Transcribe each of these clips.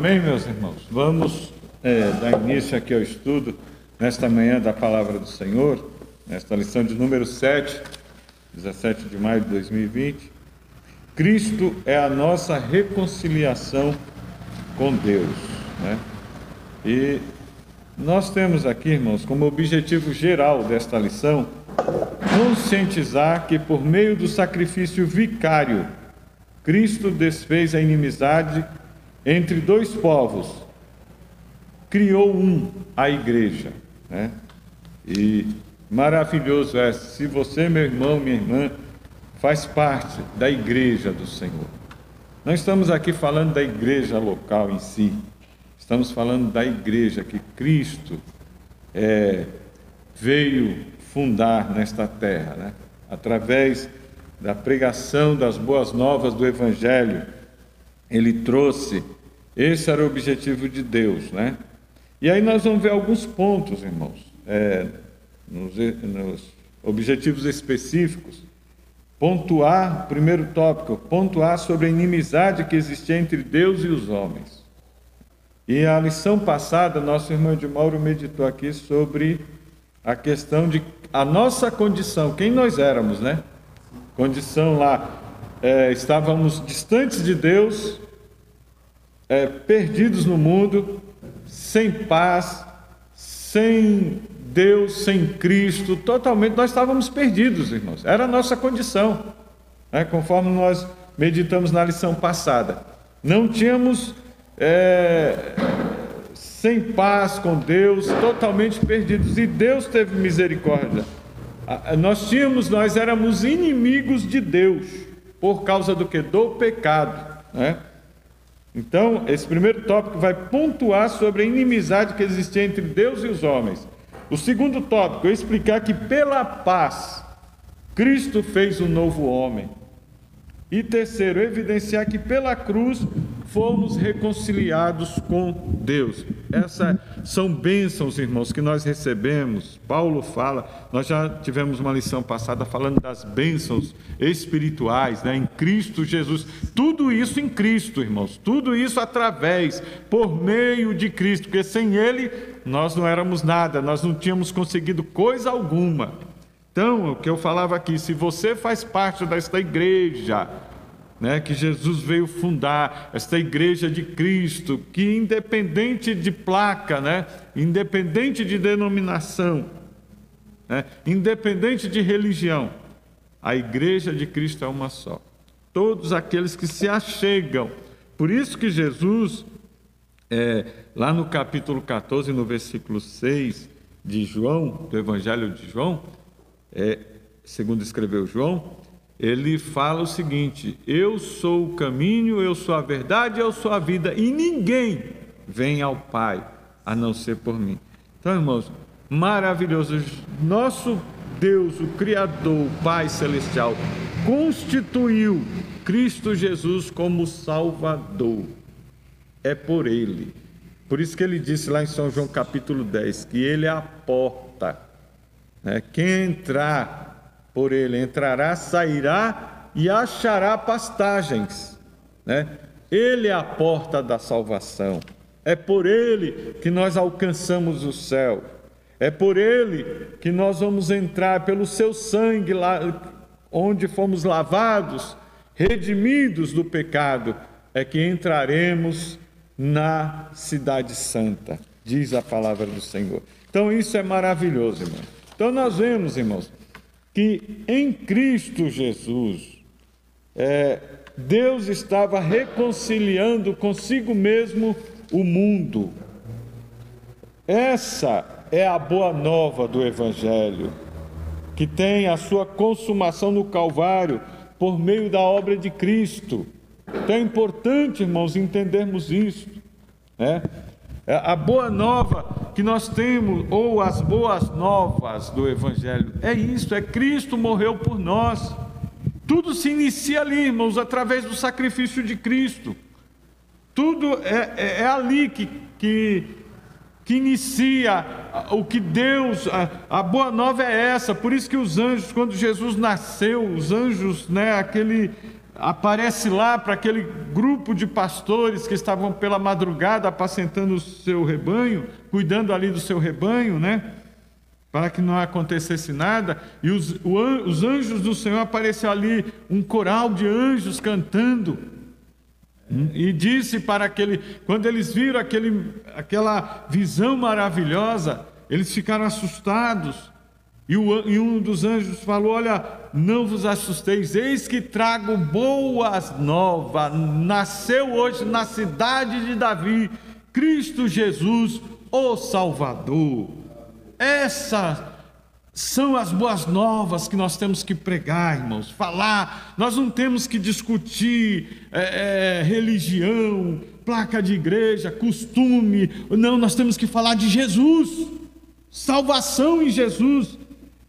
Amém, meus irmãos? Vamos é, dar início aqui ao estudo nesta manhã da palavra do Senhor, nesta lição de número 7, 17 de maio de 2020. Cristo é a nossa reconciliação com Deus. Né? E nós temos aqui, irmãos, como objetivo geral desta lição, conscientizar que por meio do sacrifício vicário, Cristo desfez a inimizade entre dois povos, criou um, a igreja. Né? E maravilhoso é, se você, meu irmão, minha irmã, faz parte da igreja do Senhor. Não estamos aqui falando da igreja local em si, estamos falando da igreja que Cristo é, veio fundar nesta terra, né? através da pregação das boas novas do Evangelho ele trouxe. Esse era o objetivo de Deus, né? E aí nós vamos ver alguns pontos, irmãos, é, nos, nos objetivos específicos. Pontuar, primeiro tópico, pontuar sobre a inimizade que existia entre Deus e os homens. E a lição passada, nosso irmão de Mauro meditou aqui sobre a questão de a nossa condição, quem nós éramos, né? Condição lá, é, estávamos distantes de Deus, é, perdidos no mundo, sem paz, sem Deus, sem Cristo, totalmente, nós estávamos perdidos, irmãos. Era a nossa condição, né? conforme nós meditamos na lição passada. Não tínhamos é, sem paz com Deus, totalmente perdidos, e Deus teve misericórdia. Nós tínhamos, nós éramos inimigos de Deus por causa do que? Do pecado. Né? Então, esse primeiro tópico vai pontuar sobre a inimizade que existia entre Deus e os homens. O segundo tópico é explicar que pela paz Cristo fez um novo homem. E terceiro, evidenciar que pela cruz fomos reconciliados com Deus. Essas são bênçãos, irmãos, que nós recebemos. Paulo fala, nós já tivemos uma lição passada falando das bênçãos espirituais, né, em Cristo Jesus. Tudo isso em Cristo, irmãos. Tudo isso através, por meio de Cristo, porque sem Ele nós não éramos nada, nós não tínhamos conseguido coisa alguma. Então, o que eu falava aqui, se você faz parte desta igreja, né, que Jesus veio fundar, esta igreja de Cristo, que independente de placa, né, independente de denominação, né, independente de religião, a igreja de Cristo é uma só. Todos aqueles que se achegam. Por isso que Jesus, é, lá no capítulo 14, no versículo 6 de João, do Evangelho de João, é, segundo escreveu João, ele fala o seguinte: Eu sou o caminho, eu sou a verdade, eu sou a vida, e ninguém vem ao Pai a não ser por mim. Então, irmãos, maravilhoso. Nosso Deus, o Criador, o Pai Celestial, constituiu Cristo Jesus como Salvador. É por Ele. Por isso que ele disse lá em São João capítulo 10 que Ele é a porta. Né? Quem entrar por ele entrará, sairá e achará pastagens. Né? Ele é a porta da salvação. É por ele que nós alcançamos o céu. É por ele que nós vamos entrar pelo seu sangue lá onde fomos lavados, redimidos do pecado, é que entraremos na cidade santa, diz a palavra do Senhor. Então isso é maravilhoso, irmão. Então nós vemos, irmãos, que em Cristo Jesus, é, Deus estava reconciliando consigo mesmo o mundo. Essa é a boa nova do Evangelho, que tem a sua consumação no Calvário por meio da obra de Cristo. Então é importante, irmãos, entendermos isso. Né? É, a boa nova que nós temos, ou as boas novas do Evangelho, é isso: é Cristo morreu por nós. Tudo se inicia ali, irmãos, através do sacrifício de Cristo. Tudo é, é, é ali que, que, que inicia o que Deus, a, a, boa nova é essa. Por isso que os anjos, quando Jesus nasceu, os anjos, né, aquele aparece lá para aquele grupo de pastores que estavam pela madrugada apacentando o seu rebanho, cuidando ali do seu rebanho, né? Para que não acontecesse nada, e os, os anjos do Senhor apareceu ali, um coral de anjos cantando. E disse para aquele, quando eles viram aquele, aquela visão maravilhosa, eles ficaram assustados. E, o, e um dos anjos falou: Olha, não vos assusteis, eis que trago boas novas. Nasceu hoje na cidade de Davi, Cristo Jesus, o Salvador. Essas são as boas novas que nós temos que pregar, irmãos, falar. Nós não temos que discutir é, é, religião, placa de igreja, costume. Não, nós temos que falar de Jesus, salvação em Jesus.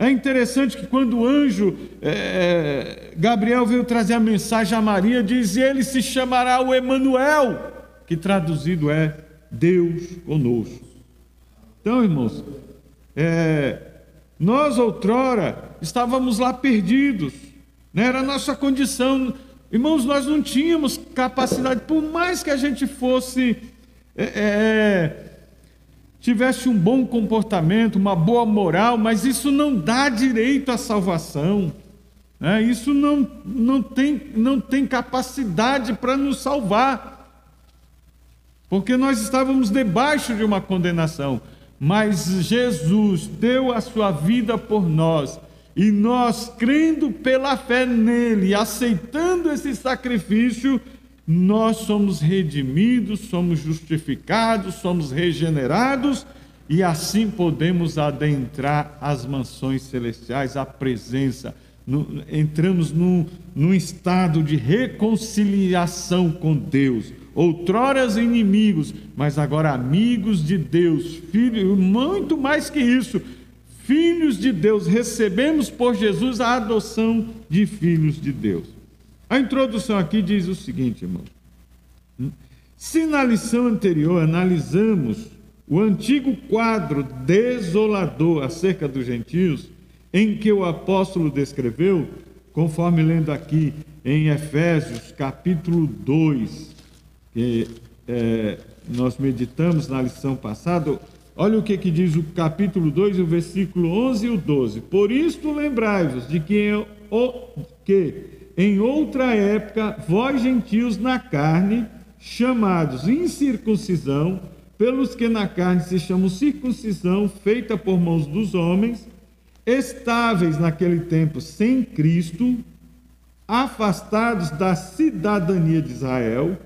É interessante que quando o anjo é, Gabriel veio trazer a mensagem a Maria, diz: Ele se chamará o Emanuel, que traduzido é Deus conosco. Então, irmãos, é, nós outrora estávamos lá perdidos, né? era a nossa condição. Irmãos, nós não tínhamos capacidade, por mais que a gente fosse. É, tivesse um bom comportamento, uma boa moral, mas isso não dá direito à salvação. Né? Isso não, não, tem, não tem capacidade para nos salvar. Porque nós estávamos debaixo de uma condenação. Mas Jesus deu a sua vida por nós. E nós, crendo pela fé nele, aceitando esse sacrifício, nós somos redimidos, somos justificados, somos regenerados e assim podemos adentrar as mansões celestiais, a presença. No, entramos num, num estado de reconciliação com Deus. Outroras inimigos, mas agora amigos de Deus, filhos, muito mais que isso, filhos de Deus, recebemos por Jesus a adoção de filhos de Deus. A introdução aqui diz o seguinte, irmão. Se na lição anterior analisamos o antigo quadro desolador acerca dos gentios, em que o apóstolo descreveu, conforme lendo aqui em Efésios capítulo 2, que é, nós meditamos na lição passada, olha o que, que diz o capítulo 2, o versículo 11 e o 12. Por isto lembrai-vos de que, que em outra época, vós gentios na carne, chamados incircuncisão, pelos que na carne se chamam circuncisão, feita por mãos dos homens, estáveis naquele tempo sem Cristo, afastados da cidadania de Israel,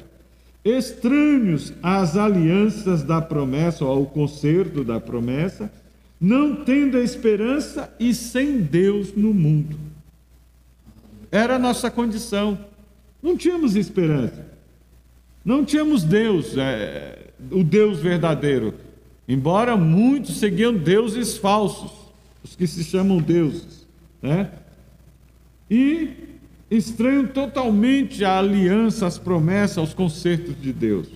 estranhos às alianças da promessa ou ao concerto da promessa, não tendo esperança e sem Deus no mundo. Era a nossa condição. Não tínhamos esperança. Não tínhamos Deus, é, o Deus verdadeiro. Embora muitos seguiam deuses falsos, os que se chamam deuses. Né? E estranho totalmente a aliança, as promessas, aos concertos de Deus.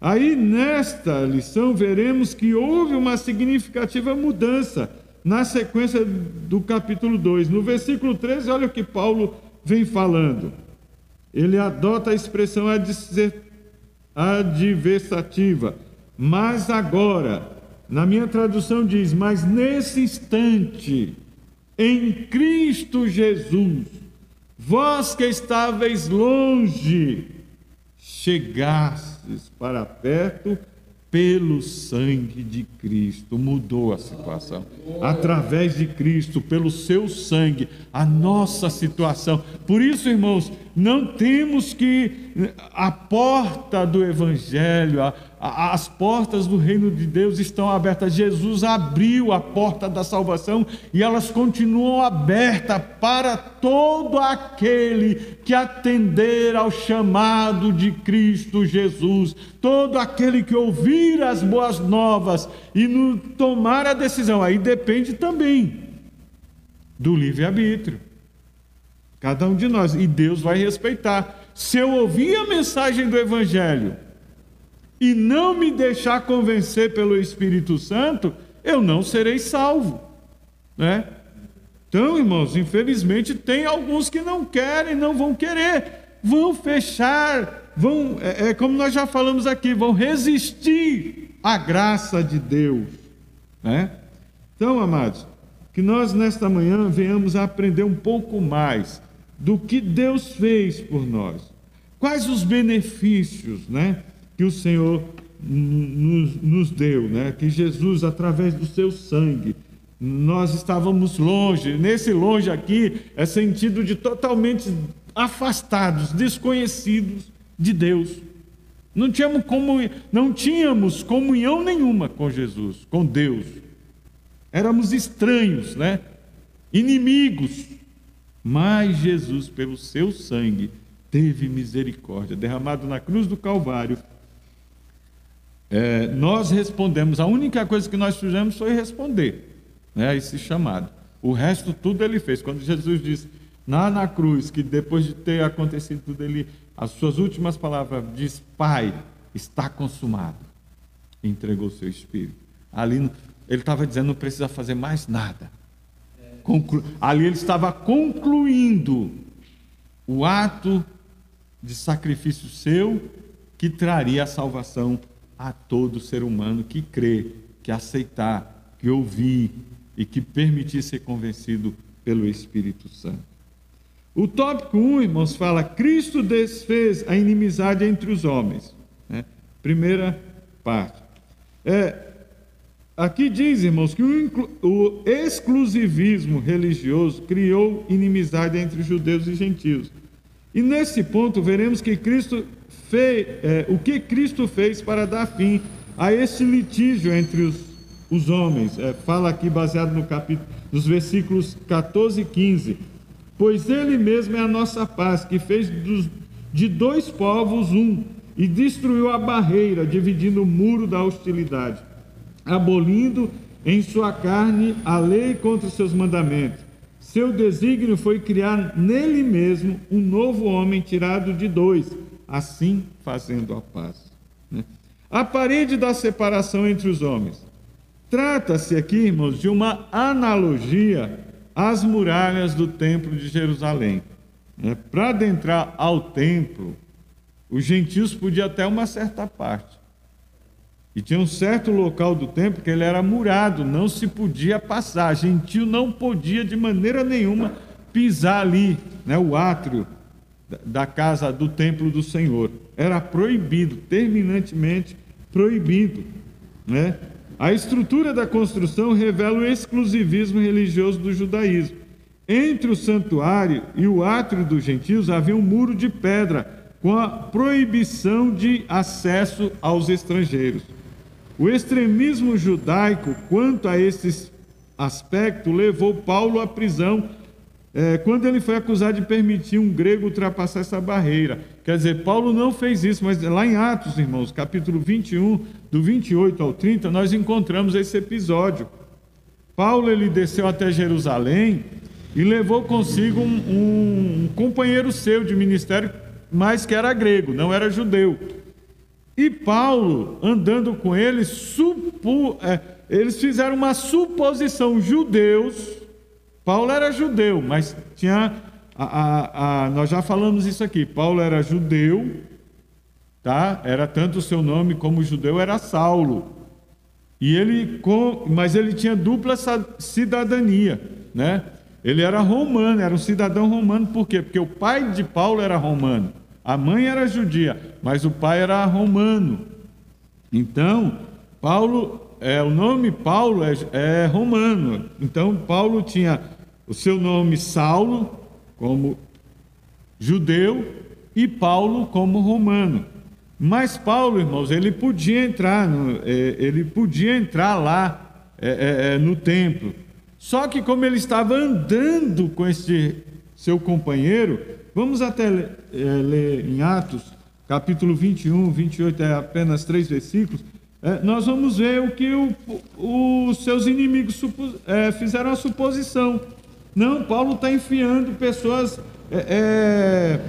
Aí, nesta lição, veremos que houve uma significativa mudança na sequência do capítulo 2. No versículo 13, olha o que Paulo vem falando. Ele adota a expressão adversativa. Mas agora, na minha tradução diz: Mas nesse instante, em Cristo Jesus, vós que estáveis longe, chegastes para perto pelo sangue de Cristo, mudou a situação. Através de Cristo, pelo seu sangue, a nossa situação. Por isso, irmãos, não temos que a porta do evangelho, a, as portas do reino de Deus estão abertas. Jesus abriu a porta da salvação e elas continuam abertas para todo aquele que atender ao chamado de Cristo Jesus, todo aquele que ouvir as boas novas e no tomar a decisão. Aí depende também do livre-arbítrio. Cada um de nós. E Deus vai respeitar. Se eu ouvir a mensagem do Evangelho e não me deixar convencer pelo Espírito Santo, eu não serei salvo, né? Então, irmãos, infelizmente tem alguns que não querem, não vão querer, vão fechar, vão, é, é como nós já falamos aqui, vão resistir à graça de Deus, né? Então, amados, que nós nesta manhã venhamos a aprender um pouco mais do que Deus fez por nós. Quais os benefícios, né, que o Senhor nos, nos deu, né? Que Jesus, através do seu sangue, nós estávamos longe. Nesse longe aqui é sentido de totalmente afastados, desconhecidos de Deus. Não tínhamos, comunhão, não tínhamos comunhão nenhuma com Jesus, com Deus. Éramos estranhos, né? Inimigos. Mas Jesus, pelo seu sangue, teve misericórdia, derramado na cruz do Calvário. É, nós respondemos, a única coisa que nós fizemos foi responder né, a esse chamado. O resto tudo ele fez. Quando Jesus disse lá na cruz, que depois de ter acontecido tudo, ele, as suas últimas palavras diz: Pai, está consumado. entregou o seu espírito. Ali ele estava dizendo: não precisa fazer mais nada. Conclu... Ali ele estava concluindo o ato de sacrifício seu que traria a salvação a todo ser humano que crê, que aceitar, que ouvir e que permitir ser convencido pelo Espírito Santo. O tópico 1, irmãos, fala: Cristo desfez a inimizade entre os homens. Né? Primeira parte. É, Aqui diz, irmãos, que o, o exclusivismo religioso criou inimizade entre judeus e gentios. E nesse ponto veremos que Cristo fez, é, o que Cristo fez para dar fim a esse litígio entre os, os homens. É, fala aqui baseado no capítulo, nos versículos 14 e 15. Pois Ele mesmo é a nossa paz, que fez dos, de dois povos um e destruiu a barreira, dividindo o muro da hostilidade abolindo em sua carne a lei contra os seus mandamentos. Seu desígnio foi criar nele mesmo um novo homem tirado de dois, assim fazendo a paz. Né? A parede da separação entre os homens. Trata-se aqui, irmãos, de uma analogia às muralhas do templo de Jerusalém. Né? Para adentrar ao templo, os gentios podiam até uma certa parte. E tinha um certo local do templo que ele era murado, não se podia passar. Gentil não podia de maneira nenhuma pisar ali, né, o átrio da casa do templo do Senhor. Era proibido, terminantemente proibido, né? A estrutura da construção revela o exclusivismo religioso do judaísmo. Entre o santuário e o átrio dos gentios havia um muro de pedra com a proibição de acesso aos estrangeiros. O extremismo judaico quanto a esse aspecto levou Paulo à prisão é, quando ele foi acusado de permitir um grego ultrapassar essa barreira. Quer dizer, Paulo não fez isso, mas lá em Atos, irmãos, capítulo 21, do 28 ao 30, nós encontramos esse episódio. Paulo ele desceu até Jerusalém e levou consigo um, um companheiro seu de ministério, mas que era grego, não era judeu. E Paulo, andando com eles, supu, é, eles fizeram uma suposição. Judeus, Paulo era judeu, mas tinha. A, a, a, nós já falamos isso aqui. Paulo era judeu, tá? Era tanto o seu nome como judeu era Saulo. E ele, com, mas ele tinha dupla cidadania, né? Ele era romano, era um cidadão romano, por quê? Porque o pai de Paulo era romano. A mãe era judia, mas o pai era romano. Então, Paulo, é, o nome Paulo é, é romano. Então, Paulo tinha o seu nome Saulo, como judeu, e Paulo como romano. Mas Paulo, irmãos, ele podia entrar, no, é, ele podia entrar lá é, é, é no templo. Só que como ele estava andando com esse seu companheiro, Vamos até é, ler em Atos, capítulo 21, 28, é apenas três versículos. É, nós vamos ver o que o, os seus inimigos fizeram a suposição. Não, Paulo está enfiando pessoas é,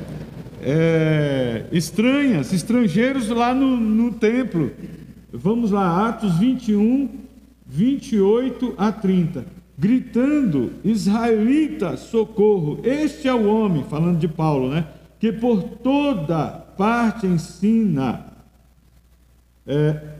é, estranhas, estrangeiros lá no, no templo. Vamos lá, Atos 21, 28 a 30. gritando: Israelita, socorro! Este é o homem, falando de Paulo, né? Que por toda parte ensina, é,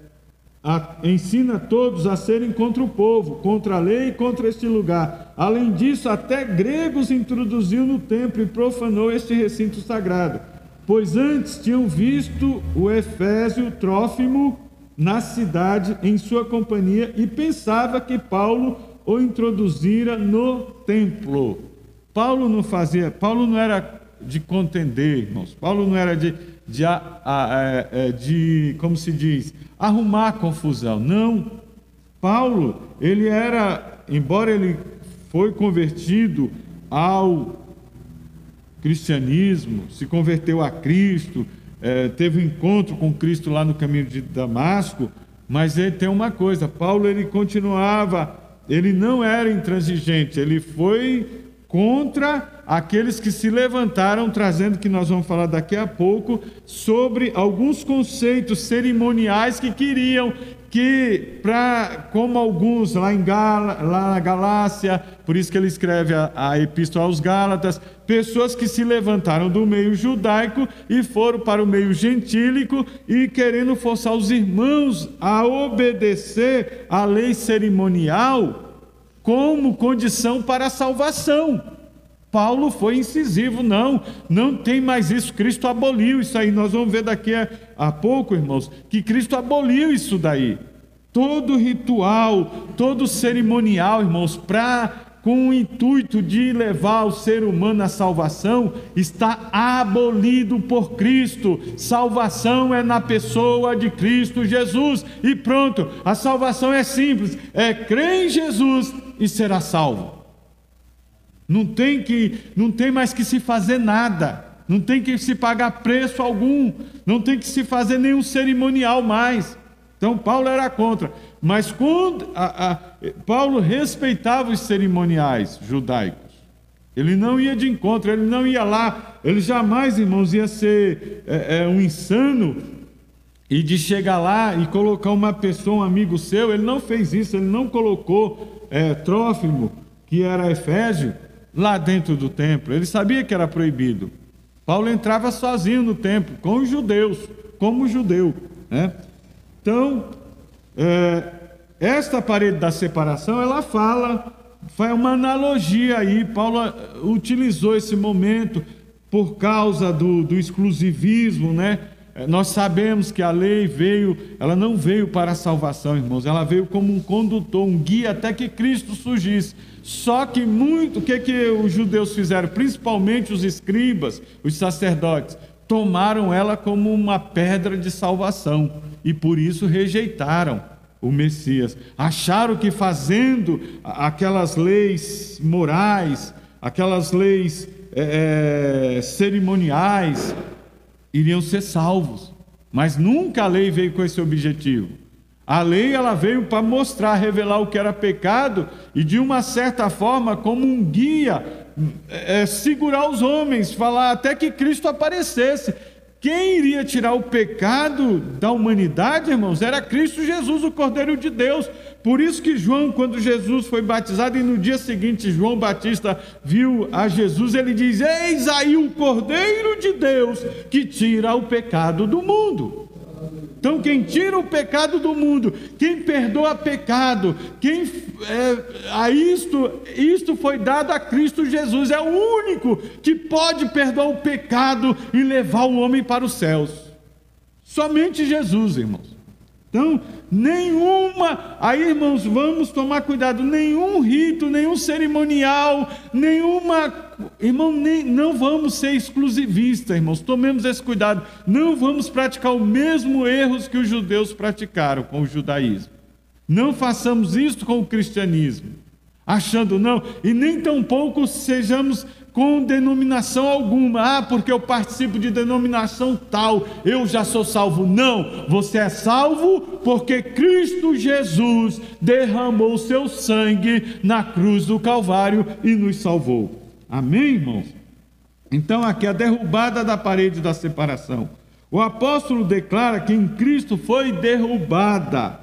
a, ensina todos a serem contra o povo, contra a lei e contra este lugar. Além disso, até gregos introduziu no templo e profanou este recinto sagrado, pois antes tinham visto o Efésio Trófimo na cidade em sua companhia e pensava que Paulo o introduzira no templo. Paulo não fazia, Paulo não era de contender, irmãos. Paulo não era de, de, a, a, é, é, de como se diz, arrumar confusão. Não. Paulo, ele era, embora ele foi convertido ao cristianismo, se converteu a Cristo, é, teve um encontro com Cristo lá no caminho de Damasco, mas ele tem uma coisa, Paulo ele continuava, ele não era intransigente, ele foi contra aqueles que se levantaram, trazendo que nós vamos falar daqui a pouco, sobre alguns conceitos cerimoniais que queriam que, pra, como alguns lá, em lá na Galácia, por isso que ele escreve a, a Epístola aos Gálatas, pessoas que se levantaram do meio judaico e foram para o meio gentílico e querendo forçar os irmãos a obedecer à lei cerimonial como condição para a salvação. Paulo foi incisivo, não, não tem mais isso, Cristo aboliu isso aí. Nós vamos ver daqui a, a pouco, irmãos, que Cristo aboliu isso daí. Todo ritual, todo cerimonial, irmãos, para com o intuito de levar o ser humano à salvação, está abolido por Cristo. Salvação é na pessoa de Cristo Jesus. E pronto, a salvação é simples: é crer em Jesus e será salvo. Não tem que, não tem mais que se fazer nada. Não tem que se pagar preço algum, não tem que se fazer nenhum cerimonial mais. Então Paulo era contra, mas quando a, a, Paulo respeitava os cerimoniais judaicos. Ele não ia de encontro, ele não ia lá, ele jamais, irmãos, ia ser é, é, um insano e de chegar lá e colocar uma pessoa, um amigo seu. Ele não fez isso, ele não colocou é, Trófimo, que era Efésio, lá dentro do templo. Ele sabia que era proibido. Paulo entrava sozinho no templo, com os judeus, como judeu. Né? Então, é, esta parede da separação, ela fala, faz uma analogia aí. Paulo é, utilizou esse momento por causa do, do exclusivismo, né? É, nós sabemos que a lei veio, ela não veio para a salvação, irmãos, ela veio como um condutor, um guia até que Cristo surgisse. Só que muito, o que, que os judeus fizeram, principalmente os escribas, os sacerdotes, tomaram ela como uma pedra de salvação e por isso rejeitaram o Messias. Acharam que fazendo aquelas leis morais, aquelas leis é, é cerimoniais, iriam ser salvos. Mas nunca a lei veio com esse objetivo. A lei ela veio para mostrar, revelar o que era pecado e de uma certa forma como um guia, é, segurar os homens, falar até que Cristo aparecesse. Quem iria tirar o pecado da humanidade, irmãos, era Cristo Jesus, o Cordeiro de Deus. Por isso que João, quando Jesus foi batizado, e no dia seguinte João Batista viu a Jesus, ele diz: Eis aí o Cordeiro de Deus que tira o pecado do mundo. Então, quem tira o pecado do mundo, quem perdoa pecado, quem é, a isto, isto foi dado a Cristo Jesus, é o único que pode perdoar o pecado e levar o homem para os céus. Somente Jesus, irmãos. Então, nenhuma, aí irmãos, vamos tomar cuidado, nenhum rito, nenhum cerimonial, nenhuma, irmão, nem, não vamos ser exclusivistas, irmãos, tomemos esse cuidado, não vamos praticar os mesmos erros que os judeus praticaram com o judaísmo, não façamos isso com o cristianismo, achando não, e nem tampouco sejamos com denominação alguma. Ah, porque eu participo de denominação tal, eu já sou salvo. Não, você é salvo porque Cristo Jesus derramou seu sangue na cruz do Calvário e nos salvou. Amém, irmãos? Então, aqui a derrubada da parede da separação. O apóstolo declara que em Cristo foi derrubada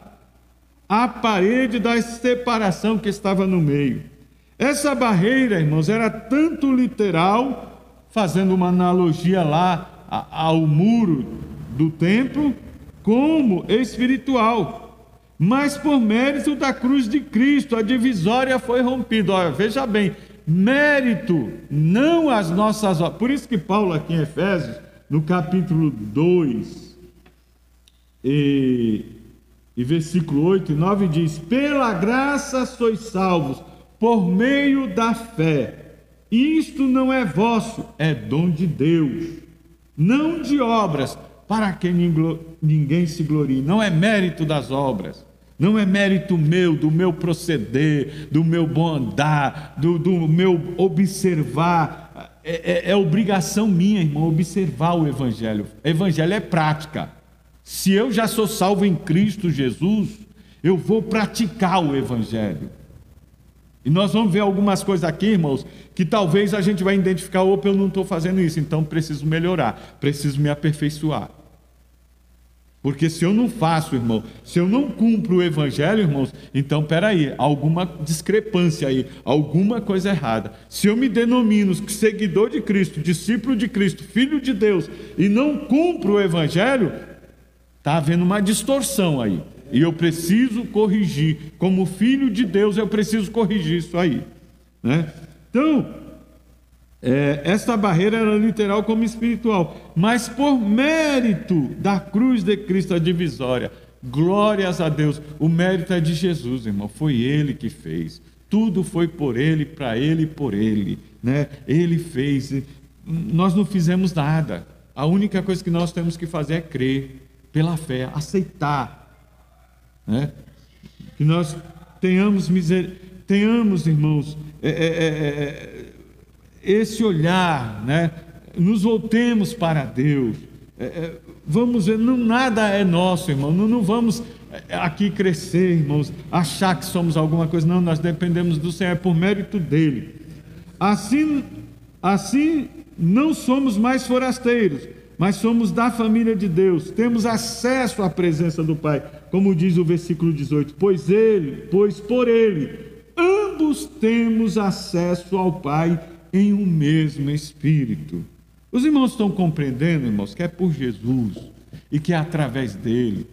a parede da separação que estava no meio. Essa barreira, irmãos, era tanto literal, fazendo uma analogia lá ao muro do templo, como espiritual. Mas por mérito da cruz de Cristo, a divisória foi rompida. Olha, veja bem, mérito, não as nossas obras. Por isso que Paulo, aqui em Efésios, no capítulo 2, e, e versículo 8 e 9, diz: Pela graça sois salvos, por meio da fé. Isto não é vosso, é dom de Deus, não de obras, para que ninguém se glorie. Não é mérito das obras, não é mérito meu, do meu proceder, do meu bom andar, do, do meu observar. É, é, é obrigação minha, irmão, observar o Evangelho. Evangelho é prática. Se eu já sou salvo em Cristo Jesus, eu vou praticar o Evangelho. E nós vamos ver algumas coisas aqui, irmãos, que talvez a gente vai identificar, opa, eu não estou fazendo isso, então preciso melhorar, preciso me aperfeiçoar. Porque se eu não faço, irmão, se eu não cumpro o evangelho, irmãos, então peraí, alguma discrepância aí, alguma coisa errada. Se eu me denomino seguidor de Cristo, discípulo de Cristo, filho de Deus, e não cumpro o evangelho, está havendo uma distorção aí. E eu preciso corrigir. Como filho de Deus, eu preciso corrigir isso aí. Né? Então, é, esta barreira era literal como espiritual, mas por mérito da cruz de Cristo a divisória, glórias a Deus, o mérito é de Jesus, irmão, foi Ele que fez, tudo foi por Ele, para Ele e por Ele, né? Ele fez, nós não fizemos nada, a única coisa que nós temos que fazer é crer, pela fé, aceitar, né? Que nós tenhamos miser... tenhamos, irmãos, é, é, é, é, esse olhar, né? Nos voltemos para Deus. É, é, vamos ver, não nada é nosso, irmão. Não, não vamos aqui crescer, irmãos, achar que somos alguma coisa. Não, nós dependemos do Senhor, é por mérito dele. Assim, assim não somos mais forasteiros, mas somos da família de Deus, temos acesso à presença do Pai, como diz o versículo 18: Pois ele, pois por ele, ambos temos acesso ao Pai em um mesmo Espírito. Os irmãos estão compreendendo, irmãos, que é por Jesus e que é através dele,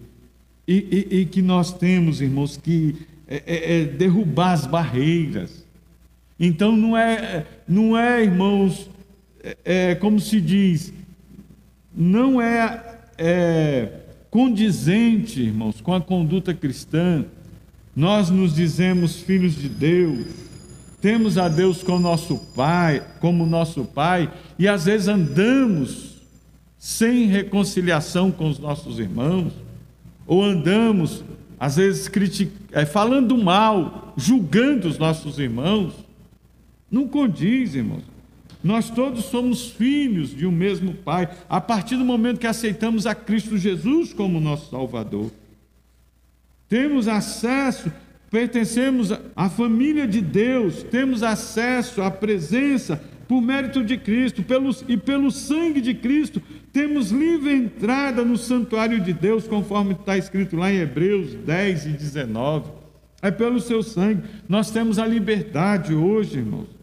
e, e, e que nós temos, irmãos, que é, é, é derrubar as barreiras. Então não é, não é, irmãos, é, é como se diz, não é, é condizente, irmãos, com a conduta cristã. Nós nos dizemos filhos de Deus, temos a Deus como nosso Pai, como nosso Pai, e às vezes andamos sem reconciliação com os nossos irmãos, ou andamos, às vezes, critic... é, falando mal, julgando os nossos irmãos. Não condiz, irmãos. Nós todos somos filhos de um mesmo Pai, a partir do momento que aceitamos a Cristo Jesus como nosso Salvador. Temos acesso, pertencemos à família de Deus, temos acesso à presença por mérito de Cristo pelos, e pelo sangue de Cristo, temos livre entrada no santuário de Deus, conforme está escrito lá em Hebreus 10 e 19. É pelo seu sangue, nós temos a liberdade hoje, irmãos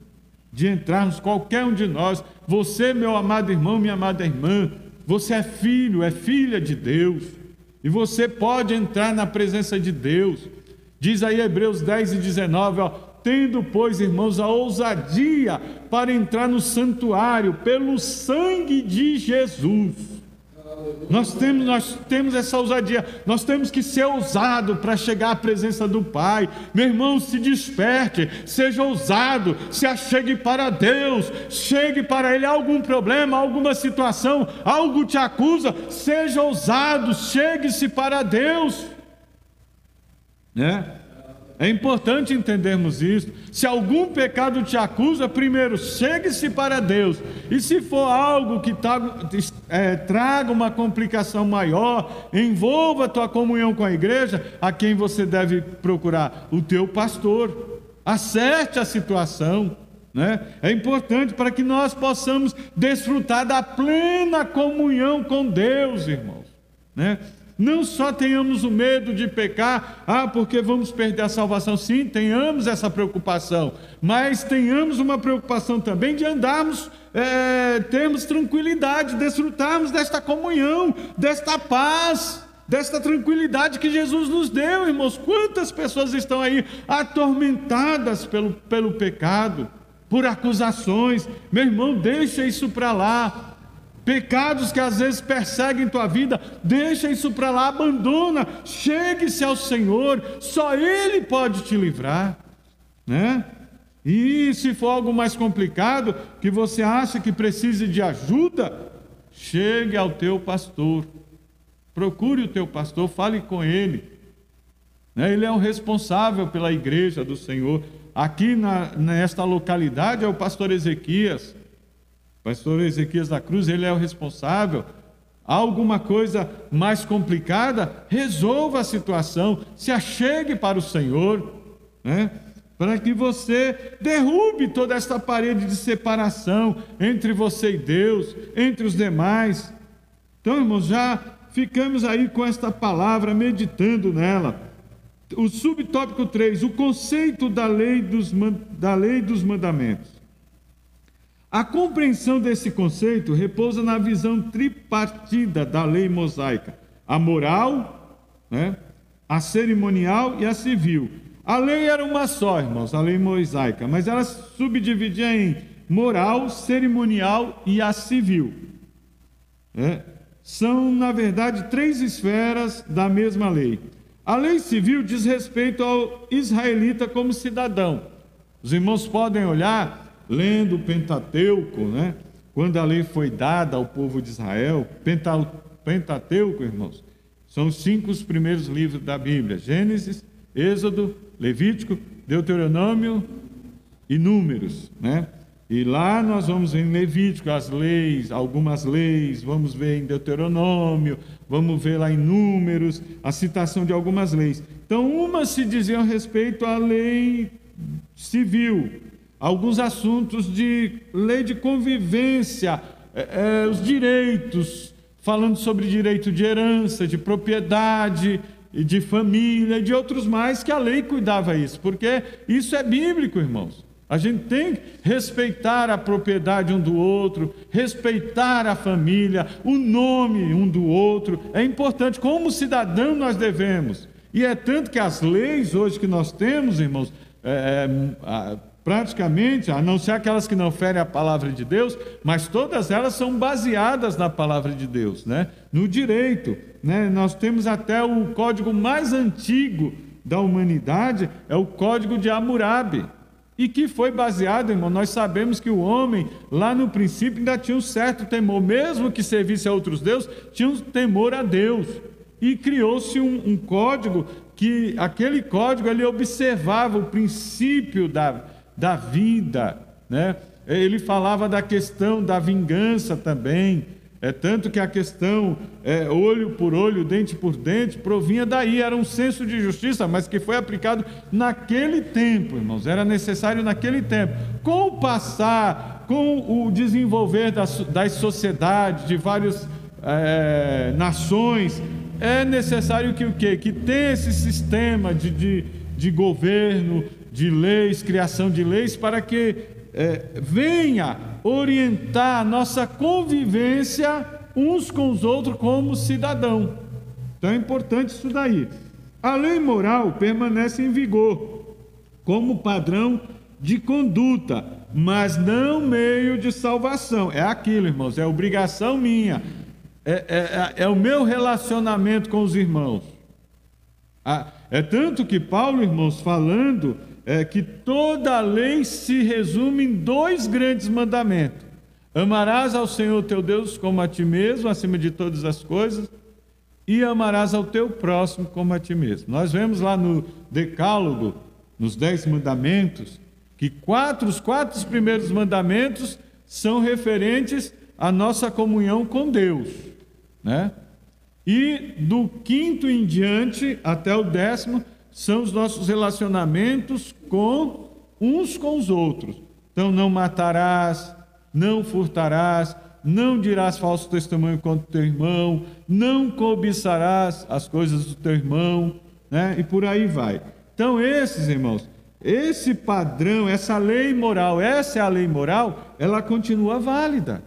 de entrarmos, qualquer um de nós. Você, meu amado irmão, minha amada irmã, você é filho, é filha de Deus, e você pode entrar na presença de Deus. Diz aí Hebreus 10 e 19, ó, tendo, pois, irmãos, a ousadia para entrar no santuário pelo sangue de Jesus nós temos, nós temos essa ousadia, nós temos que ser ousado para chegar à presença do Pai. Meu irmão, se desperte, seja ousado, se achegue para Deus, chegue para Ele. Algum problema, alguma situação, algo te acusa, seja ousado, chegue-se para Deus. Né? É importante entendermos isso. Se algum pecado te acusa, primeiro, chegue-se para Deus. E se for algo que traga, é, traga uma complicação maior, envolva a tua comunhão com a igreja, a quem você deve procurar? O teu pastor. Acerte a situação. Né? É importante para que nós possamos desfrutar da plena comunhão com Deus, irmãos. Né? Não só tenhamos o medo de pecar, ah, porque vamos perder a salvação. Sim, tenhamos essa preocupação, mas tenhamos uma preocupação também de andarmos, é, termos tranquilidade, desfrutarmos desta comunhão, desta paz, desta tranquilidade que Jesus nos deu, irmãos. Quantas pessoas estão aí atormentadas pelo, pelo pecado, por acusações? Meu irmão, deixa isso para lá pecados que às vezes perseguem tua vida, deixa isso para lá, abandona, chegue-se ao Senhor, só Ele pode te livrar, né? E se for algo mais complicado, que você acha que precise de ajuda, chegue ao teu pastor, procure o teu pastor, fale com ele, né? ele é o responsável pela igreja do Senhor. Aqui na, nesta localidade é o pastor Ezequias, pastor Ezequias da Cruz, ele é o responsável. Alguma coisa mais complicada? Resolva a situação, se achegue para o Senhor, né? para que você derrube toda esta parede de separação entre você e Deus, entre os demais. Então, irmãos, já ficamos aí com esta palavra, meditando nela. O subtópico 3, o conceito da lei dos, da lei dos mandamentos. A compreensão desse conceito repousa na visão tripartida da lei mosaica: a moral, né, a cerimonial e a civil. A lei era uma só, irmãos, a lei mosaica, mas ela subdividia em moral, cerimonial e a civil. É. São, na verdade, três esferas da mesma lei. A lei civil diz respeito ao israelita como cidadão. Os irmãos podem olhar lendo o Pentateuco, né? quando a lei foi dada ao povo de Israel, Pentateuco, irmãos, são cinco os primeiros livros da Bíblia: Gênesis, Êxodo, Levítico, Deuteronômio e Números, né? E lá nós vamos ver em Levítico as leis, algumas leis, vamos ver em Deuteronômio, vamos ver lá em Números a citação de algumas leis. Então, umas se diziam respeito à lei civil, alguns assuntos de lei de convivência, é, é, os direitos, falando sobre direito de herança, de propriedade, de família de outros mais que a lei cuidava isso, porque isso é bíblico, irmãos. A gente tem que respeitar a propriedade um do outro, respeitar a família, o nome um do outro. É importante, como cidadão nós devemos. E é tanto que as leis hoje que nós temos, irmãos, é, é, praticamente, a não ser aquelas que não ferem a palavra de Deus, mas todas elas são baseadas na palavra de Deus, né? no direito. Né? Nós temos até o código mais antigo da humanidade, é o código de Hammurabi. E que foi baseado, irmão, nós sabemos que o homem, lá no princípio, ainda tinha um certo temor, mesmo que servisse a outros deuses, tinha um temor a Deus. E criou-se um, um código que, aquele código, ele observava o princípio da, da vida, né? Ele falava da questão da vingança também, é tanto que a questão é, olho por olho, dente por dente, provinha daí, era um senso de justiça, mas que foi aplicado naquele tempo, irmãos, era necessário naquele tempo. Com o passar, com o desenvolver das, das sociedades, de várias é, nações, é necessário que o quê? Que tenha esse sistema de, de, de governo, de leis, criação de leis, para que é, venha orientar a nossa convivência uns com os outros como cidadão. Então é importante isso daí. A lei moral permanece em vigor como padrão de conduta, mas não meio de salvação. É aquilo, irmãos, é obrigação minha, é, é, é, é o meu relacionamento com os irmãos. Ah, é tanto que Paulo, irmãos, falando é que toda a lei se resume em dois grandes mandamentos: amarás ao Senhor teu Deus como a ti mesmo, acima de todas as coisas, e amarás ao teu próximo como a ti mesmo. Nós vemos lá no Decálogo, nos Dez Mandamentos, que quatro, os quatro primeiros mandamentos são referentes à nossa comunhão com Deus, né? E do quinto em diante até o décimo são os nossos relacionamentos com uns com os outros. Então, não matarás, não furtarás, não dirás falso testemunho contra o teu irmão, não cobiçarás as coisas do teu irmão, né? E por aí vai. Então, esses irmãos, esse padrão, essa lei moral, essa é a lei moral, ela continua válida.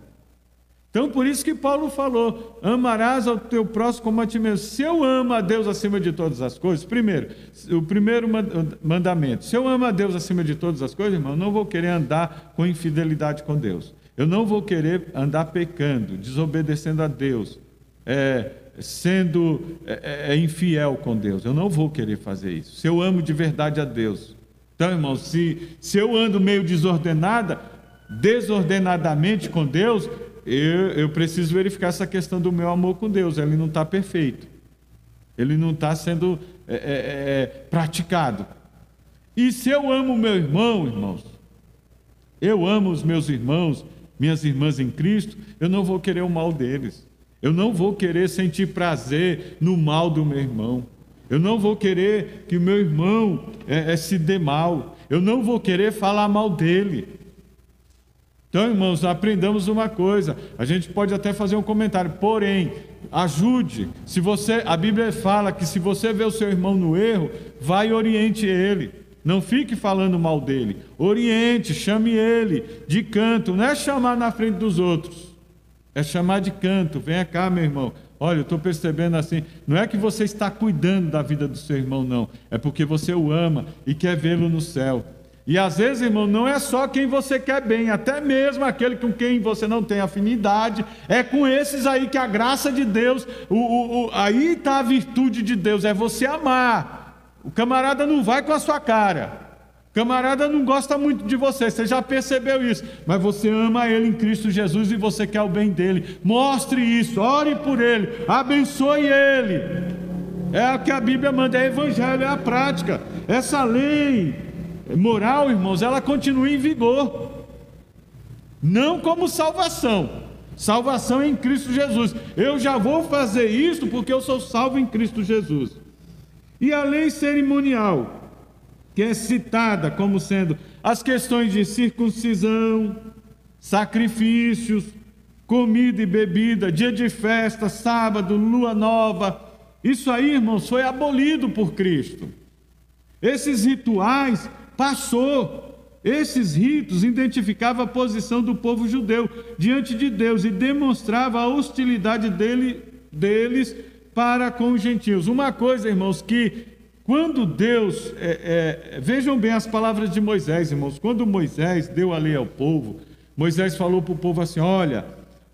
Então, por isso que Paulo falou: amarás ao teu próximo como a ti mesmo. Se eu amo a Deus acima de todas as coisas, primeiro, o primeiro mandamento: se eu amo a Deus acima de todas as coisas, irmão, eu não vou querer andar com infidelidade com Deus. Eu não vou querer andar pecando, desobedecendo a Deus, é, sendo é, é, é infiel com Deus. Eu não vou querer fazer isso. Se eu amo de verdade a Deus. Então, irmão, se, se eu ando meio desordenada, desordenadamente com Deus, eu, eu preciso verificar essa questão do meu amor com Deus. Ele não está perfeito. Ele não está sendo é, é, é, praticado. E se eu amo meu irmão, irmãos, eu amo os meus irmãos, minhas irmãs em Cristo, eu não vou querer o mal deles. Eu não vou querer sentir prazer no mal do meu irmão. Eu não vou querer que o meu irmão é, é, se dê mal. Eu não vou querer falar mal dele. Então, irmãos, aprendamos uma coisa. A gente pode até fazer um comentário, porém, ajude. Se você, a Bíblia fala que se você vê o seu irmão no erro, vai e oriente ele. Não fique falando mal dele. Oriente, chame ele de canto. Não é chamar na frente dos outros. É chamar de canto. Venha cá, meu irmão. Olha, eu estou percebendo assim. Não é que você está cuidando da vida do seu irmão, não. É porque você o ama e quer vê-lo no céu. E às vezes, irmão, não é só quem você quer bem, até mesmo aquele com quem você não tem afinidade, é com esses aí que a graça de Deus, o, o, o aí está a virtude de Deus, é você amar. O camarada não vai com a sua cara. O camarada não gosta muito de você, você já percebeu isso, mas você ama ele em Cristo Jesus e você quer o bem dele. Mostre isso, ore por ele, abençoe ele. É o que a Bíblia manda, é evangelho, é a prática. Essa lei moral, irmãos, ela continua em vigor. Não como salvação. Salvação em Cristo Jesus. Eu já vou fazer isso porque eu sou salvo em Cristo Jesus. E a lei cerimonial, que é citada como sendo as questões de circuncisão, sacrifícios, comida e bebida, dia de festa, sábado, lua nova. Isso aí, irmãos, foi abolido por Cristo. Esses rituais passou. Esses ritos identificavam a posição do povo judeu diante de Deus e demonstrava a hostilidade dele, deles para com os gentios. Uma coisa, irmãos, que quando Deus, é, é, vejam bem as palavras de Moisés, irmãos, quando Moisés deu a lei ao povo, Moisés falou para o povo assim: olha,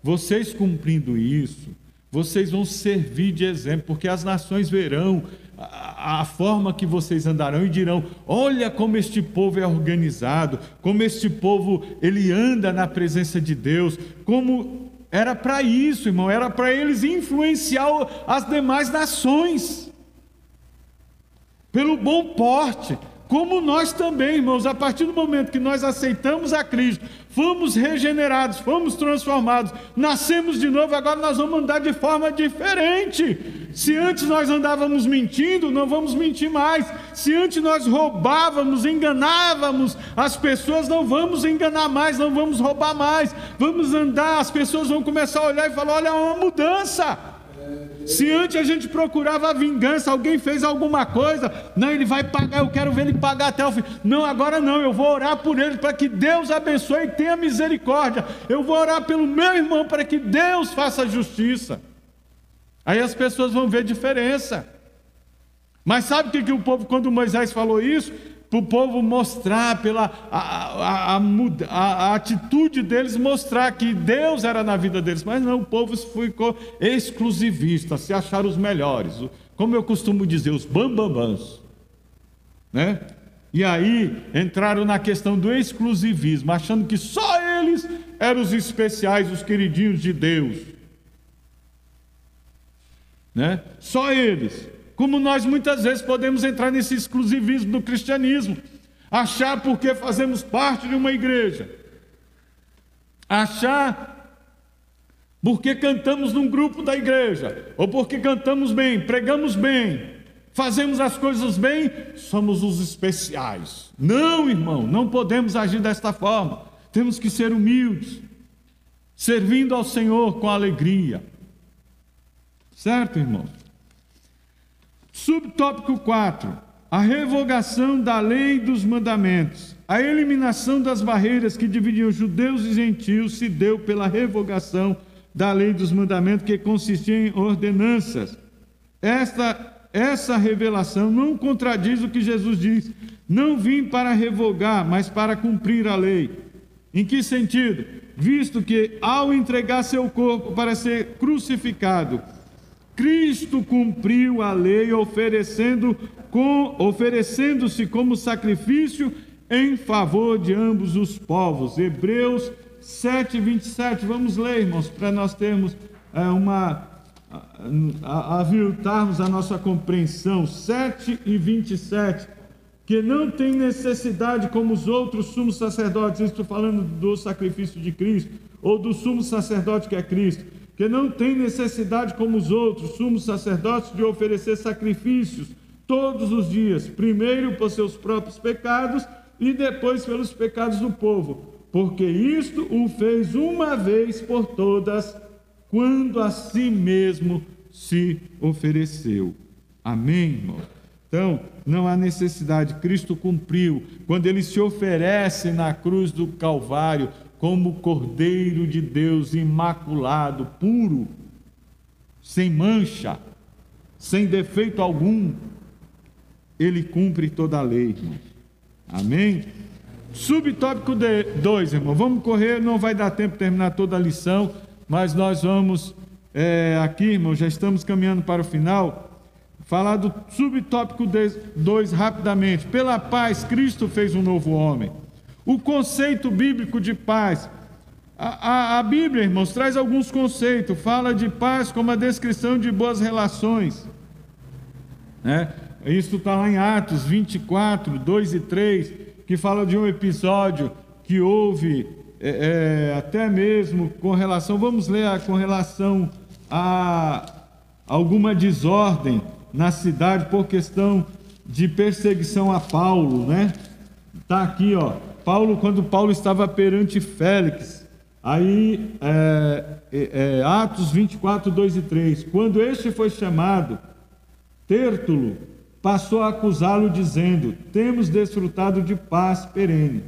vocês cumprindo isso, vocês vão servir de exemplo, porque as nações verão a, a, forma que vocês andarão e dirão: olha como este povo é organizado, como este povo ele anda na presença de Deus, como era para isso, irmão, era para eles influenciar as demais nações. Pelo bom porte, como nós também, irmãos, a partir do momento que nós aceitamos a Cristo, fomos regenerados, fomos transformados, nascemos de novo, agora nós vamos andar de forma diferente. Se antes nós andávamos mentindo, não vamos mentir mais. Se antes nós roubávamos, enganávamos as pessoas, não vamos enganar mais, não vamos roubar mais. Vamos andar, as pessoas vão começar a olhar e falar: olha, é uma mudança. Se antes a gente procurava a vingança, alguém fez alguma coisa, não, ele vai pagar, eu quero ver ele pagar até o fim. Não, agora não, eu vou orar por ele para que Deus abençoe e tenha misericórdia. Eu vou orar pelo meu irmão para que Deus faça justiça. Aí as pessoas vão ver diferença. Mas sabe o que, que o povo, quando Moisés falou isso? Para o povo mostrar, pela a, a, a, a, atitude deles, mostrar que Deus era na vida deles. Mas não, o povo ficou exclusivista, se acharam os melhores. Como eu costumo dizer, os bambambãs. Né? E aí entraram na questão do exclusivismo, achando que só eles eram os especiais, os queridinhos de Deus. Né? Só eles. Como nós muitas vezes podemos entrar nesse exclusivismo do cristianismo, achar porque fazemos parte de uma igreja, achar porque cantamos num grupo da igreja, ou porque cantamos bem, pregamos bem, fazemos as coisas bem, somos os especiais. Não, irmão, não podemos agir desta forma. Temos que ser humildes. servindo ao Senhor com alegria. Certo, irmão? Subtópico 4. A revogação da lei dos mandamentos. A eliminação das barreiras que dividiam judeus e gentios se deu pela revogação da lei dos mandamentos, que consistia em ordenanças. Esta, essa revelação não contradiz o que Jesus diz: Não vim para revogar, mas para cumprir a lei. Em que sentido? Visto que, ao entregar seu corpo para ser crucificado, Cristo cumpriu a lei oferecendo com, oferecendo-se como sacrifício em favor de ambos os povos. Hebreus 7, 27. Vamos ler, irmãos, para nós termos é, uma. aviltarmos a, a, a nossa compreensão. 7 e 27. Que não tem necessidade, como os outros sumos sacerdotes, estou falando do sacrifício de Cristo, ou do sumo sacerdote que é Cristo que não tem necessidade, como os outros sumos sacerdotes, de oferecer sacrifícios todos os dias, primeiro por seus próprios pecados e depois pelos pecados do povo, porque isto o fez uma vez por todas, quando a si mesmo se ofereceu. Amém, irmão? Então, não há necessidade, Cristo cumpriu. Quando ele se oferece na cruz do Calvário, como Cordeiro de Deus imaculado, puro, sem mancha, sem defeito algum, ele cumpre toda a lei, irmão. Amém? Subtópico 2, irmão. Vamos correr, não vai dar tempo de terminar toda a lição, mas nós vamos é, aqui, irmão, já estamos caminhando para o final. Falar do subtópico 2 rapidamente. Pela paz, Cristo fez um novo homem. O conceito bíblico de paz. A, a, a, Bíblia, irmãos, traz alguns conceitos. Fala de paz como a descrição de boas relações. Né? Isso está lá em Atos 24, 2 e 3, que fala de um episódio que houve é, é, até mesmo com relação, vamos ler com relação a alguma desordem na cidade por questão de perseguição a Paulo, né? Está aqui, ó, Paulo, quando Paulo estava perante Félix, aí é, é, é Atos 24, 2 e 3, quando este foi chamado, Tértulo passou a acusá-lo, dizendo: Temos desfrutado de paz perene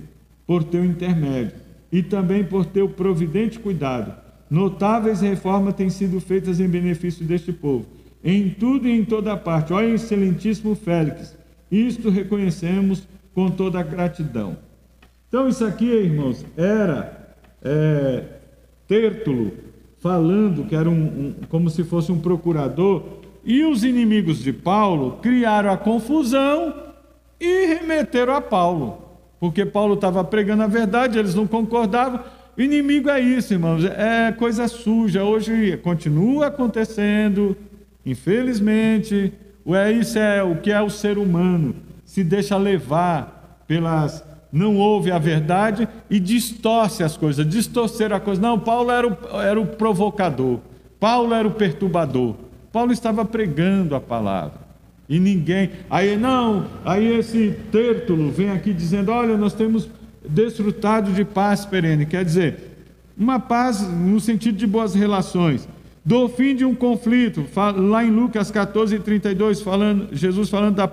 por teu intermédio e também por teu providente cuidado. Notáveis reformas têm sido feitas em benefício deste povo, em tudo e em toda parte. Olha, excelentíssimo Félix, isto reconhecemos com toda gratidão. Então, isso aqui, irmãos, era é, Tértulo falando que era um, um, como se fosse um procurador, e os inimigos de Paulo criaram a confusão e remeteram a Paulo, porque Paulo estava pregando a verdade, eles não concordavam. Inimigo é isso, irmãos, é coisa suja. Hoje continua acontecendo, infelizmente. É isso é o que é o ser humano, se deixa levar pelas não ouve a verdade e distorce as coisas, distorcer a coisa. Não, Paulo era o, era o provocador, Paulo era o perturbador. Paulo estava pregando a palavra. E ninguém. Aí não, aí esse Tértulo vem aqui dizendo: olha, nós temos desfrutado de paz perene. Quer dizer, uma paz no sentido de boas relações. Do fim de um conflito, lá em Lucas 14, 32, falando, Jesus falando da,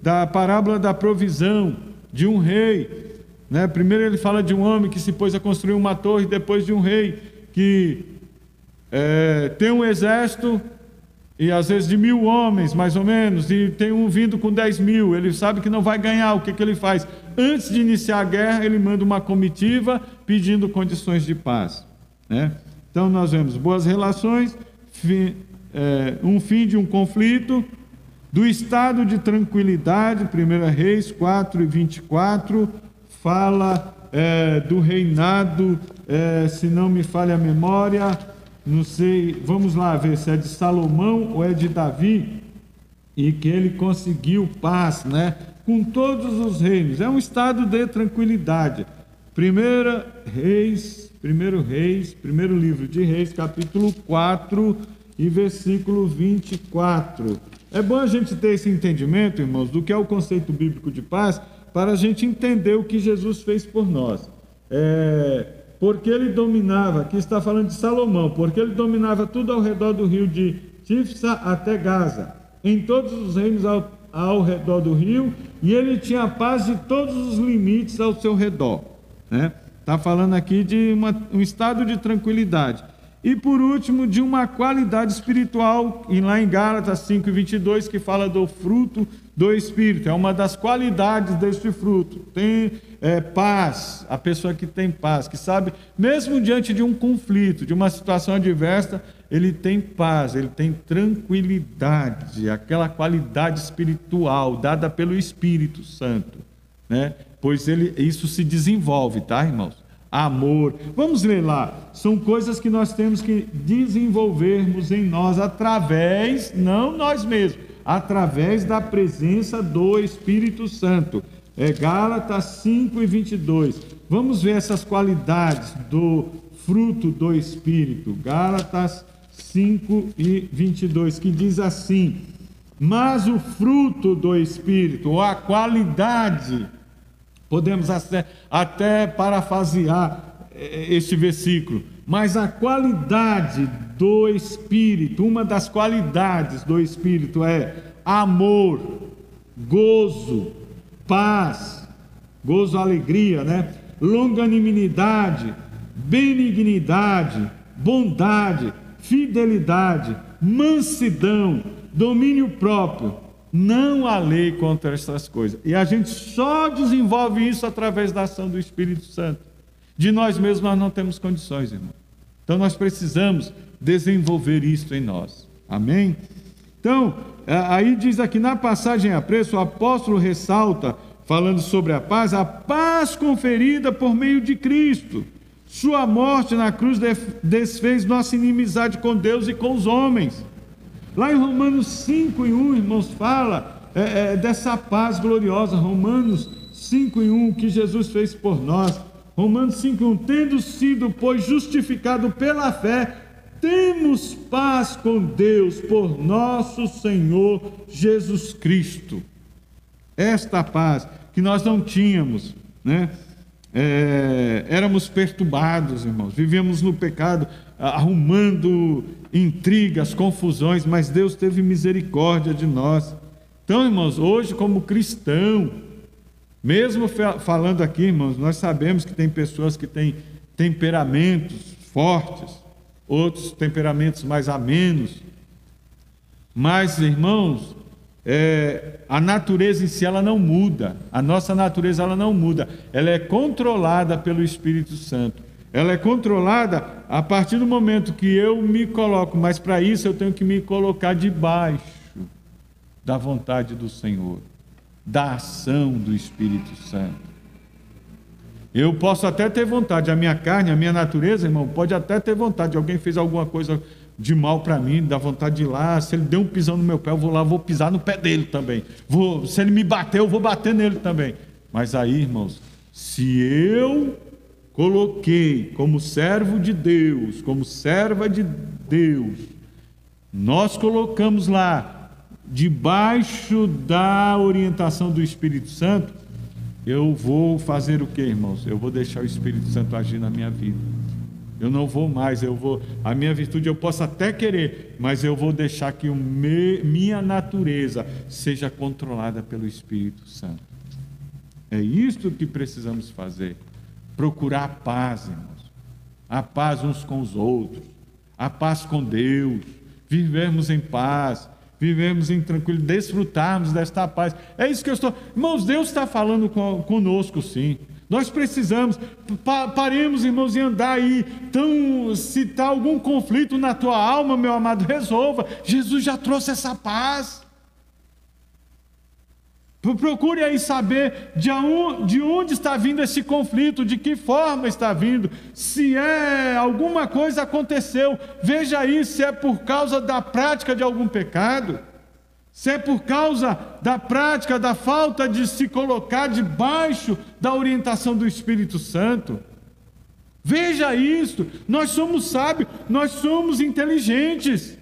da parábola da provisão de um rei. Né? Primeiro ele fala de um homem que se pôs a construir uma torre, depois de um rei que é, tem um exército e às vezes de mil homens, mais ou menos, e tem um vindo com dez mil. Ele sabe que não vai ganhar. O que, que ele faz? Antes de iniciar a guerra, ele manda uma comitiva pedindo condições de paz. Né? Então nós vemos boas relações, fim, é, um fim de um conflito, do estado de tranquilidade, 1 Reis 4 e 24, fala é, do reinado, é, se não me falha a memória, não sei, vamos lá ver se é de Salomão ou é de Davi, e que ele conseguiu paz, né? Com todos os reinos. É um estado de tranquilidade. Primeira Reis, primeiro Reis, primeiro livro de Reis, capítulo 4 e versículo 24. É bom a gente ter esse entendimento, irmãos, do que é o conceito bíblico de paz, para a gente entender o que Jesus fez por nós. É, porque ele dominava, aqui está falando de Salomão, porque ele dominava tudo ao redor do rio de Tifsa até Gaza, em todos os reinos ao, ao redor do rio, e ele tinha paz de todos os limites ao seu redor. Né? Está falando aqui de uma, um estado de tranquilidade. E por último, de uma qualidade espiritual, e lá em Gálatas 5, 22, que fala do fruto do Espírito, é uma das qualidades deste fruto. Tem é, paz, a pessoa que tem paz, que sabe, mesmo diante de um conflito, de uma situação adversa, ele tem paz, ele tem tranquilidade, aquela qualidade espiritual dada pelo Espírito Santo, né? Pois ele, isso se desenvolve, tá, irmãos? Amor. Vamos ler lá. São coisas que nós temos que desenvolvermos em nós através, não nós mesmos, através da presença do Espírito Santo. É Gálatas 5 e 22. Vamos ver essas qualidades do fruto do Espírito. Gálatas 5 e 22, que diz assim: Mas o fruto do Espírito, ou a qualidade Podemos até, até parafasear eh, este versículo, mas a qualidade do Espírito, uma das qualidades do Espírito é amor, gozo, paz, gozo, alegria, né? Longanimidade, benignidade, bondade, fidelidade, mansidão, domínio próprio. Não há lei contra essas coisas. E a gente só desenvolve isso através da ação do Espírito Santo. De nós mesmos nós não temos condições, irmão. Então nós precisamos desenvolver isso em nós. Amém? Então, aí diz aqui na passagem a preço, o apóstolo ressalta, falando sobre a paz, a paz conferida por meio de Cristo. Sua morte na cruz desfez nossa inimizade com Deus e com os homens. Lá em Romanos 5 e 1, irmãos, fala é, é, dessa paz gloriosa. Romanos 5 e 1, que Jesus fez por nós. Romanos 5 e 1, tendo sido, pois, justificado pela fé, temos paz com Deus por nosso Senhor Jesus Cristo. Esta paz que nós não tínhamos, né? É, éramos perturbados, irmãos, vivíamos no pecado, arrumando intrigas, confusões, mas Deus teve misericórdia de nós. Então, irmãos, hoje, como cristão, mesmo falando aqui, irmãos, nós sabemos que tem pessoas que têm temperamentos fortes, outros temperamentos mais amenos, mas, irmãos, é, a natureza em si ela não muda, a nossa natureza ela não muda, ela é controlada pelo Espírito Santo. Ela é controlada a partir do momento que eu me coloco, mas para isso eu tenho que me colocar debaixo da vontade do Senhor, da ação do Espírito Santo. Eu posso até ter vontade, a minha carne, a minha natureza, irmão, pode até ter vontade. Alguém fez alguma coisa de mal para mim, dá vontade de ir lá. Se ele deu um pisão no meu pé, eu vou lá, vou pisar no pé dele também. Vou, se ele me bater, eu vou bater nele também. Mas aí, irmãos, se eu coloquei como servo de Deus, como serva de Deus, nós colocamos lá, debaixo da orientação do Espírito Santo, eu vou fazer o que, irmãos? Eu vou deixar o Espírito Santo agir na minha vida. Eu não vou mais, eu vou. A minha virtude eu posso até querer, mas eu vou deixar que o me, minha natureza seja controlada pelo Espírito Santo. É isto que precisamos fazer procurar a paz, irmãos. A paz uns com os outros, a paz com Deus, vivermos em paz, vivermos em tranquilidade, desfrutarmos desta paz. É isso que eu estou. Irmãos, Deus está falando conosco, sim. Nós precisamos, paremos, irmãos, e andar aí. Então, se está algum conflito na tua alma, meu amado, resolva. Jesus já trouxe essa paz. Procure aí saber de onde, de onde está vindo esse conflito, de que forma está vindo, se é alguma coisa aconteceu. Veja aí se é por causa da prática de algum pecado, se é por causa da prática, da falta de se colocar debaixo da orientação do Espírito Santo. Veja isso, nós somos sábios, nós somos inteligentes.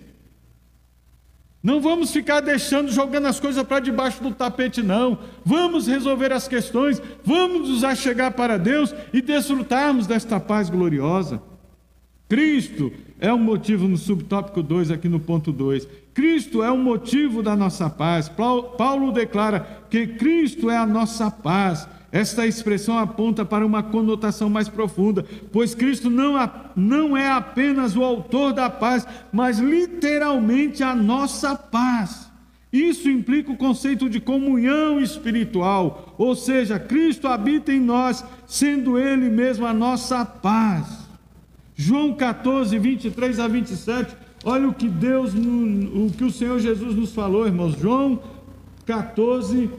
Não vamos ficar deixando, jogando as coisas para debaixo do tapete, não. Vamos resolver as questões, vamos nos achegar para Deus e desfrutarmos desta paz gloriosa. Cristo é o um motivo no subtópico 2, aqui no ponto 2. Cristo é o um motivo da nossa paz. Paulo declara que Cristo é a nossa paz. Esta expressão aponta para uma conotação mais profunda, pois Cristo não, não é apenas o autor da paz, mas literalmente a nossa paz. Isso implica o conceito de comunhão espiritual, ou seja, Cristo habita em nós, sendo Ele mesmo a nossa paz. João 14, 23 a 27, olha o que Deus, o que o Senhor Jesus nos falou, irmãos. João 14,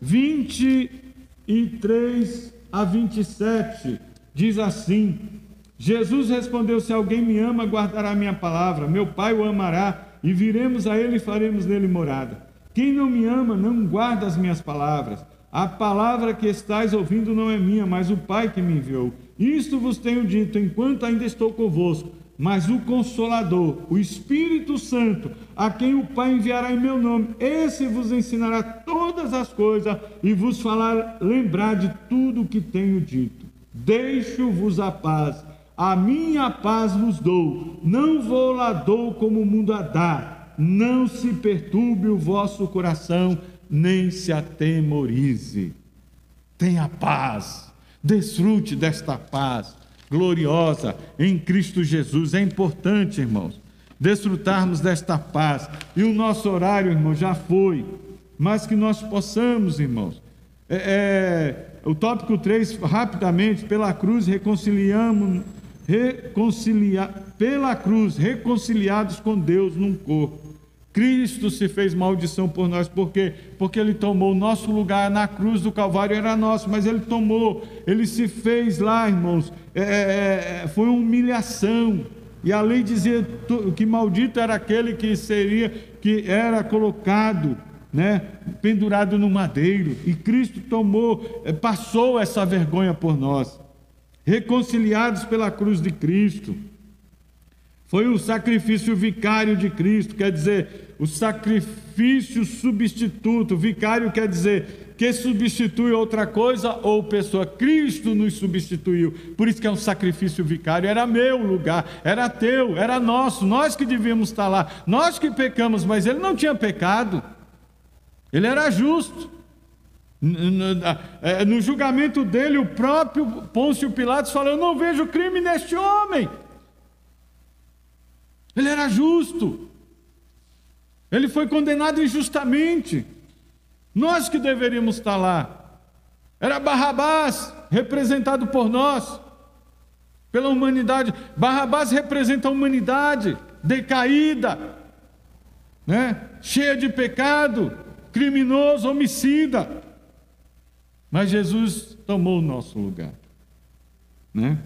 23 e 3 a 27, diz assim: Jesus respondeu: Se alguém me ama, guardará a minha palavra, meu Pai o amará, e viremos a ele e faremos nele morada. Quem não me ama, não guarda as minhas palavras. A palavra que estáis ouvindo não é minha, mas o Pai que me enviou. Isto vos tenho dito enquanto ainda estou convosco. Mas o Consolador, o Espírito Santo, a quem o Pai enviará em meu nome, esse vos ensinará todas as coisas e vos falar, lembrar de tudo o que tenho dito. Deixo-vos a paz, a minha paz vos dou, não vou lá dou como o mundo a dá. Não se perturbe o vosso coração, nem se atemorize. Tenha paz, desfrute desta paz gloriosa em Cristo Jesus. É importante, irmãos, desfrutarmos desta paz. E o nosso horário, irmão, já foi, mas que nós possamos, irmãos. É, é, o tópico 3, rapidamente, pela cruz reconciliamos, reconciliar, pela cruz, reconciliados com Deus num corpo. Cristo se fez maldição por nós, por quê? Porque Ele tomou o nosso lugar na cruz do Calvário, era nosso, mas Ele tomou, Ele se fez lá, irmãos, é, é, é foi uma humilhação, e a lei dizia que maldito era aquele que seria, que era colocado, né, pendurado no madeiro, e Cristo tomou, é, passou essa vergonha por nós, reconciliados pela cruz de Cristo, foi o sacrifício vicário de Cristo, quer dizer, o sacrifício substituto. Vicário quer dizer que substitui outra coisa ou pessoa. Cristo nos substituiu. Por isso que é um sacrifício vicário. Era meu lugar, era teu, era nosso. Nós que devíamos estar lá. Nós que pecamos, mas ele não tinha pecado. Ele era justo. É, no julgamento dele, o próprio Pôncio Pilatos falou: Eu não vejo crime neste homem. Ele era justo. Ele foi condenado injustamente. Nós que deveríamos estar lá. Era Barrabás, representado por nós, pela humanidade. Barrabás representa a humanidade decaída, né? cheia de pecado, criminoso, homicida. Mas Jesus tomou o nosso lugar. Né?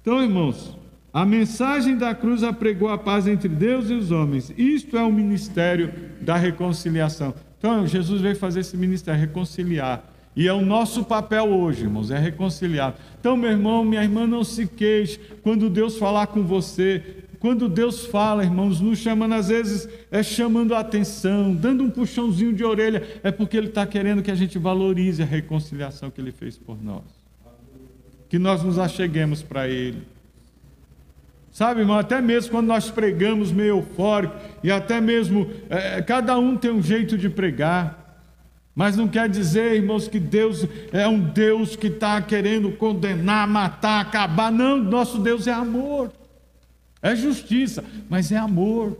Então, irmãos, a mensagem da cruz apregou a paz entre Deus e os homens. Isto é o ministério da reconciliação. Então, Jesus veio fazer esse ministério, reconciliar. E é o nosso papel hoje, irmãos, é reconciliar. Então, meu irmão, minha irmã, não se queixe quando Deus falar com você. Quando Deus fala, irmãos, nos chamando, às vezes é chamando a atenção, dando um puxãozinho de orelha, é porque Ele está querendo que a gente valorize a reconciliação que Ele fez por nós. Que nós nos acheguemos para Ele Sabe, irmão, até mesmo quando nós pregamos meio eufórico, e até mesmo é, cada um tem um jeito de pregar, mas não quer dizer, irmãos, que Deus é um Deus que está querendo condenar, matar, acabar. Não, nosso Deus é amor, é justiça, mas é amor.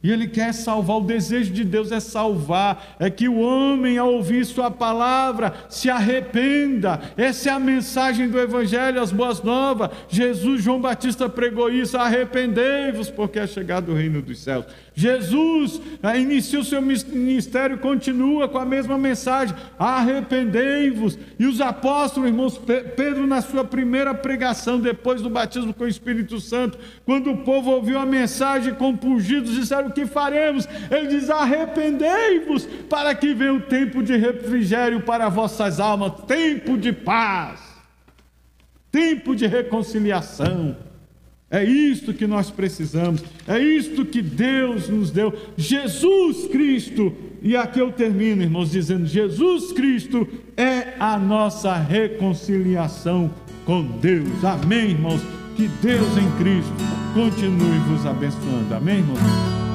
E Ele quer salvar, o desejo de Deus é salvar, é que o homem, ao ouvir Sua palavra, se arrependa. Essa é a mensagem do Evangelho, as boas novas. Jesus, João Batista pregou isso: arrependei-vos, porque é chegado o reino dos céus. Jesus eh, inicia o seu ministério continua com a mesma mensagem: arrependei-vos. E os apóstolos, irmãos, Pedro, na sua primeira pregação, depois do batismo com o Espírito Santo, quando o povo ouviu a mensagem, compungidos, disseram: O que faremos? Ele diz: Arrependei-vos, para que venha o tempo de refrigério para vossas almas, tempo de paz, tempo de reconciliação. É isto que nós precisamos, é isto que Deus nos deu. Jesus Cristo, e aqui eu termino, irmãos, dizendo: Jesus Cristo é a nossa reconciliação com Deus. Amém, irmãos? Que Deus em Cristo continue vos abençoando. Amém, irmãos?